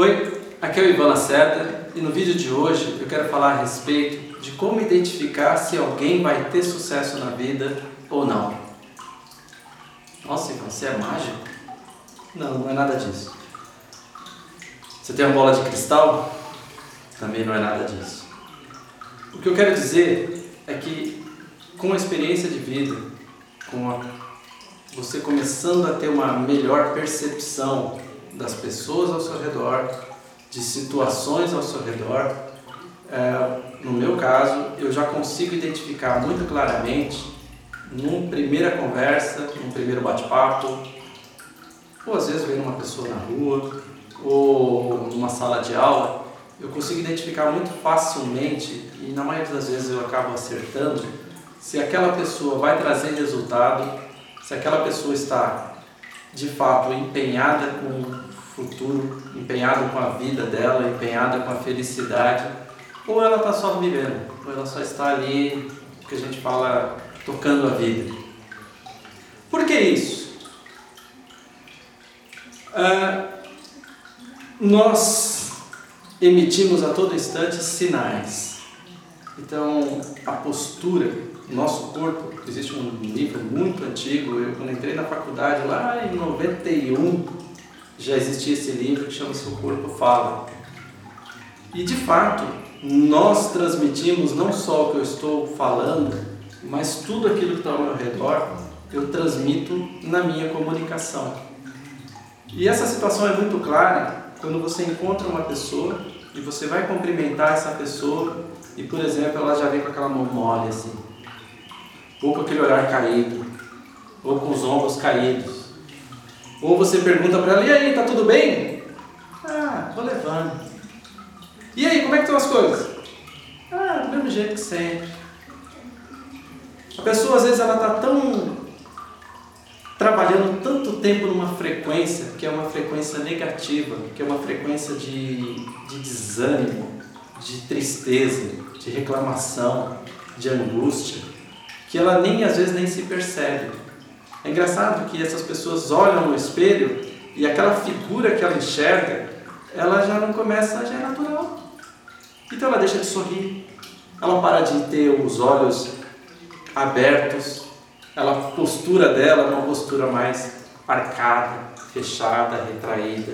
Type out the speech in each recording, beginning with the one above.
Oi, aqui é o Ivan Lacerda e no vídeo de hoje eu quero falar a respeito de como identificar se alguém vai ter sucesso na vida ou não. Nossa, Ivan, você é mágico? Não, não é nada disso. Você tem uma bola de cristal? Também não é nada disso. O que eu quero dizer é que com a experiência de vida, com a, você começando a ter uma melhor percepção das pessoas ao seu redor, de situações ao seu redor, é, no meu caso, eu já consigo identificar muito claramente, numa primeira conversa, num primeiro bate-papo, ou às vezes vendo uma pessoa na rua, ou numa sala de aula, eu consigo identificar muito facilmente, e na maioria das vezes eu acabo acertando, se aquela pessoa vai trazer resultado, se aquela pessoa está de fato empenhada com futuro, empenhada com a vida dela, empenhada com a felicidade, ou ela está só vivendo, ou ela só está ali, que a gente fala, tocando a vida. Por que isso? Ah, nós emitimos a todo instante sinais. Então, a postura, nosso corpo, existe um livro muito antigo, eu quando entrei na faculdade lá em 91, já existia esse livro que chama Seu Corpo Fala. E de fato, nós transmitimos não só o que eu estou falando, mas tudo aquilo que está ao meu redor, eu transmito na minha comunicação. E essa situação é muito clara quando você encontra uma pessoa e você vai cumprimentar essa pessoa e, por exemplo, ela já vem com aquela mão mole assim, ou com aquele olhar caído, ou com os ombros caídos. Ou você pergunta para ela: "E aí, tá tudo bem?" "Ah, tô levando." "E aí, como é que estão as coisas?" "Ah, do mesmo jeito que sempre." A pessoa às vezes ela tá tão trabalhando tanto tempo numa frequência que é uma frequência negativa, que é uma frequência de, de desânimo, de tristeza, de reclamação, de angústia, que ela nem às vezes nem se percebe. É engraçado que essas pessoas olham no espelho e aquela figura que ela enxerga, ela já não começa, já é natural. Então ela deixa de sorrir, ela para de ter os olhos abertos, ela, a postura dela é uma postura mais arcada, fechada, retraída.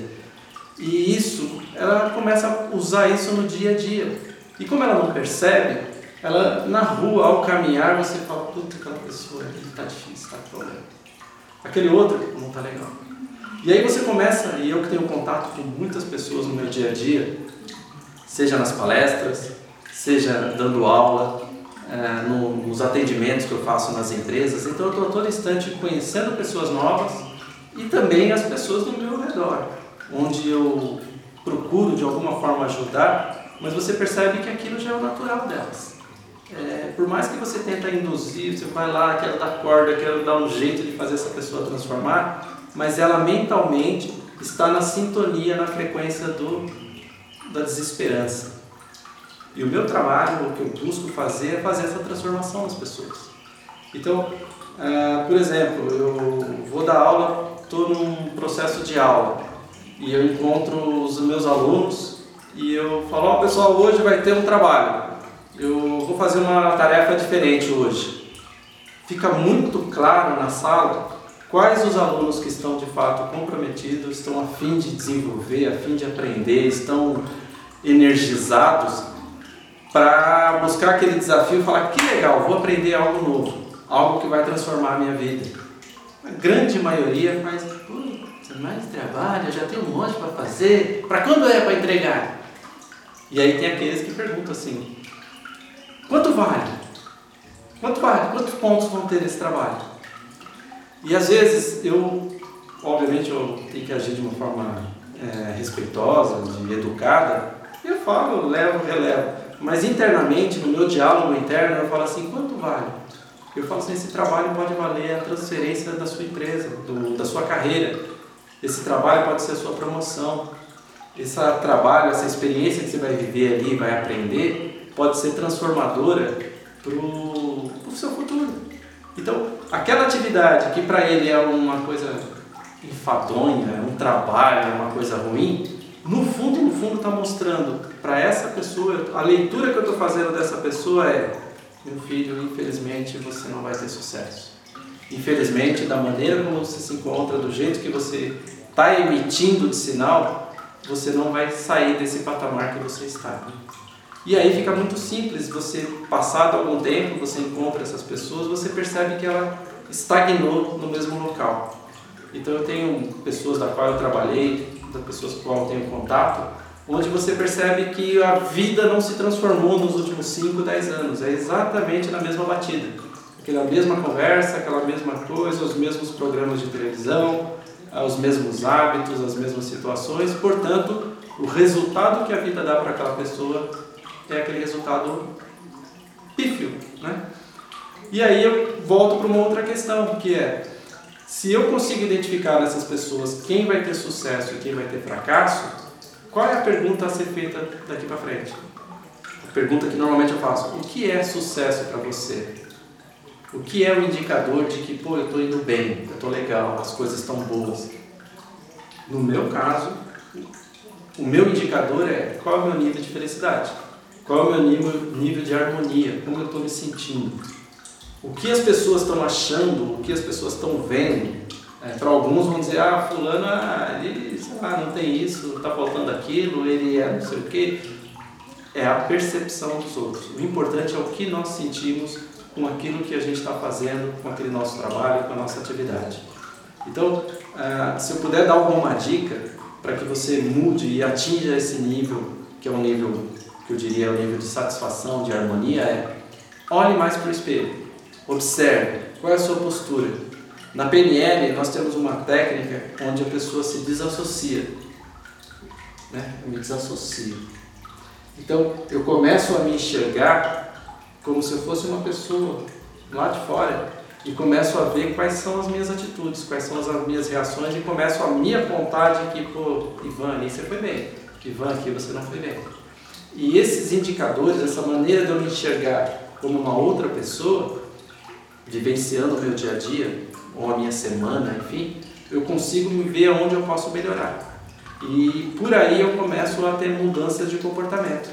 E isso, ela começa a usar isso no dia a dia. E como ela não percebe, ela na rua, ao caminhar, você fala, puta, aquela pessoa ali está difícil, com problema. Aquele outro não está legal. E aí você começa, e eu que tenho contato com muitas pessoas no meu dia a dia, seja nas palestras, seja dando aula, é, no, nos atendimentos que eu faço nas empresas. Então eu estou todo instante conhecendo pessoas novas e também as pessoas do meu redor, onde eu procuro de alguma forma ajudar, mas você percebe que aquilo já é o natural delas. É, por mais que você tenta induzir, você vai lá, quer dar corda, quer dar um jeito de fazer essa pessoa transformar, mas ela mentalmente está na sintonia, na frequência do, da desesperança. E o meu trabalho, o que eu busco fazer é fazer essa transformação nas pessoas. Então, uh, por exemplo, eu vou dar aula, estou num processo de aula e eu encontro os meus alunos e eu falo, ó oh, pessoal, hoje vai ter um trabalho. Eu vou fazer uma tarefa diferente hoje. Fica muito claro na sala quais os alunos que estão de fato comprometidos, estão a fim de desenvolver, a fim de aprender, estão energizados para buscar aquele desafio e falar que legal, vou aprender algo novo, algo que vai transformar a minha vida. A grande maioria faz, putz, mais trabalho, já tenho um monte para fazer, para quando é para entregar? E aí tem aqueles que perguntam assim, quanto vale? Quanto vale? Quantos pontos vão ter esse trabalho? E às vezes eu, obviamente eu tenho que agir de uma forma é, respeitosa, de educada, eu falo, levo, relevo. Mas internamente, no meu diálogo interno, eu falo assim: quanto vale? Eu falo assim: esse trabalho pode valer a transferência da sua empresa, do, da sua carreira. Esse trabalho pode ser a sua promoção. Esse trabalho, essa experiência que você vai viver ali, vai aprender, pode ser transformadora para o seu futuro. Então, aquela atividade que para ele é uma coisa enfadonha, é um trabalho, é uma coisa ruim, no fundo fundo está mostrando para essa pessoa, a leitura que eu estou fazendo dessa pessoa é: meu filho, infelizmente você não vai ter sucesso. Infelizmente, da maneira como você se encontra, do jeito que você está emitindo de sinal, você não vai sair desse patamar que você está. E aí fica muito simples, você passado algum tempo, você encontra essas pessoas, você percebe que ela estagnou no mesmo local. Então eu tenho pessoas da qual eu trabalhei, das pessoas com qual eu tenho contato, onde você percebe que a vida não se transformou nos últimos 5, 10 anos, é exatamente na mesma batida. Aquela mesma conversa, aquela mesma coisa, os mesmos programas de televisão, os mesmos hábitos, as mesmas situações, portanto, o resultado que a vida dá para aquela pessoa é aquele resultado pífio, né? E aí eu volto para uma outra questão, que é se eu consigo identificar nessas pessoas quem vai ter sucesso e quem vai ter fracasso, qual é a pergunta a ser feita daqui para frente? A pergunta que normalmente eu faço: o que é sucesso para você? O que é o indicador de que, pô, eu estou indo bem, eu estou legal, as coisas estão boas? No meu caso, o meu indicador é qual é o meu nível de felicidade, qual é o meu nível, nível de harmonia, como eu estou me sentindo. O que as pessoas estão achando, o que as pessoas estão vendo. É, Para alguns vão dizer, ah, fulano, ah, ele sei lá, não tem isso, está faltando aquilo, ele é não sei o quê. É a percepção dos outros. O importante é o que nós sentimos com aquilo que a gente está fazendo, com aquele nosso trabalho, com a nossa atividade. Então, ah, se eu puder dar alguma dica para que você mude e atinja esse nível, que é um nível que eu diria o nível de satisfação, de harmonia, é olhe mais para o espelho. Observe qual é a sua postura. Na PNL, nós temos uma técnica onde a pessoa se desassocia. Né? Eu me desassocio. Então, eu começo a me enxergar como se eu fosse uma pessoa lá de fora e começo a ver quais são as minhas atitudes, quais são as minhas reações e começo a me apontar de que, pô, Ivan, ali você foi bem, Ivan, aqui você não foi bem. E esses indicadores, essa maneira de eu me enxergar como uma outra pessoa, vivenciando o meu dia a dia, ou a minha semana, enfim, eu consigo me ver onde eu posso melhorar. E por aí eu começo a ter mudanças de comportamento.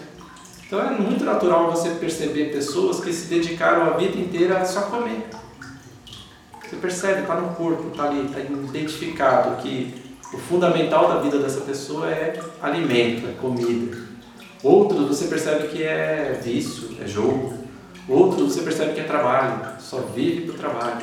Então é muito natural você perceber pessoas que se dedicaram a vida inteira a só comer. Você percebe, está no corpo, está ali, está identificado que o fundamental da vida dessa pessoa é alimento, é comida. Outros você percebe que é vício, é jogo. Outros você percebe que é trabalho, só vive para o trabalho.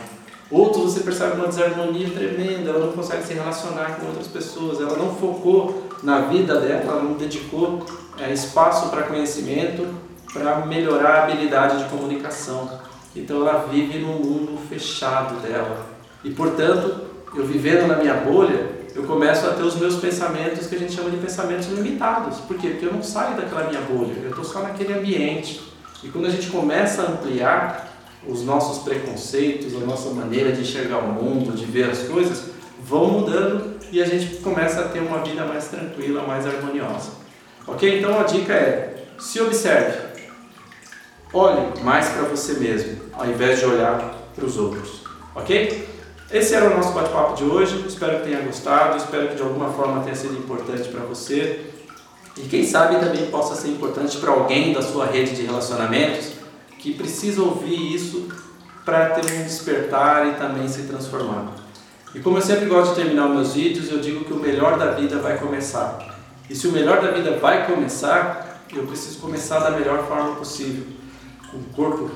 Outros você percebe uma desarmonia tremenda, ela não consegue se relacionar com outras pessoas, ela não focou na vida dela, ela não dedicou é, espaço para conhecimento, para melhorar a habilidade de comunicação. Então ela vive num mundo fechado dela. E portanto, eu vivendo na minha bolha, eu começo a ter os meus pensamentos que a gente chama de pensamentos limitados. Por quê? Porque eu não saio daquela minha bolha, eu estou só naquele ambiente. E quando a gente começa a ampliar os nossos preconceitos, a nossa maneira de enxergar o mundo, de ver as coisas, vão mudando e a gente começa a ter uma vida mais tranquila, mais harmoniosa. Ok? Então a dica é: se observe, olhe mais para você mesmo, ao invés de olhar para os outros. Ok? Esse era o nosso bate-papo de hoje. Espero que tenha gostado, espero que de alguma forma tenha sido importante para você. E quem sabe também possa ser importante para alguém da sua rede de relacionamentos que precisa ouvir isso para ter um despertar e também se transformar. E como eu sempre gosto de terminar meus vídeos, eu digo que o melhor da vida vai começar. E se o melhor da vida vai começar, eu preciso começar da melhor forma possível. Com o corpo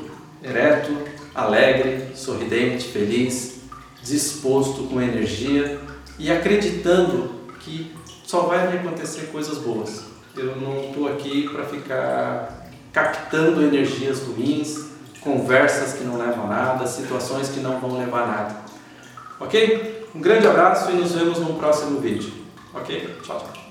ereto, alegre, sorridente, feliz, disposto, com energia e acreditando que só vai me acontecer coisas boas. Eu não estou aqui para ficar captando energias ruins, conversas que não levam a nada, situações que não vão levar a nada. Ok? Um grande abraço e nos vemos no próximo vídeo. Ok? Tchau, tchau.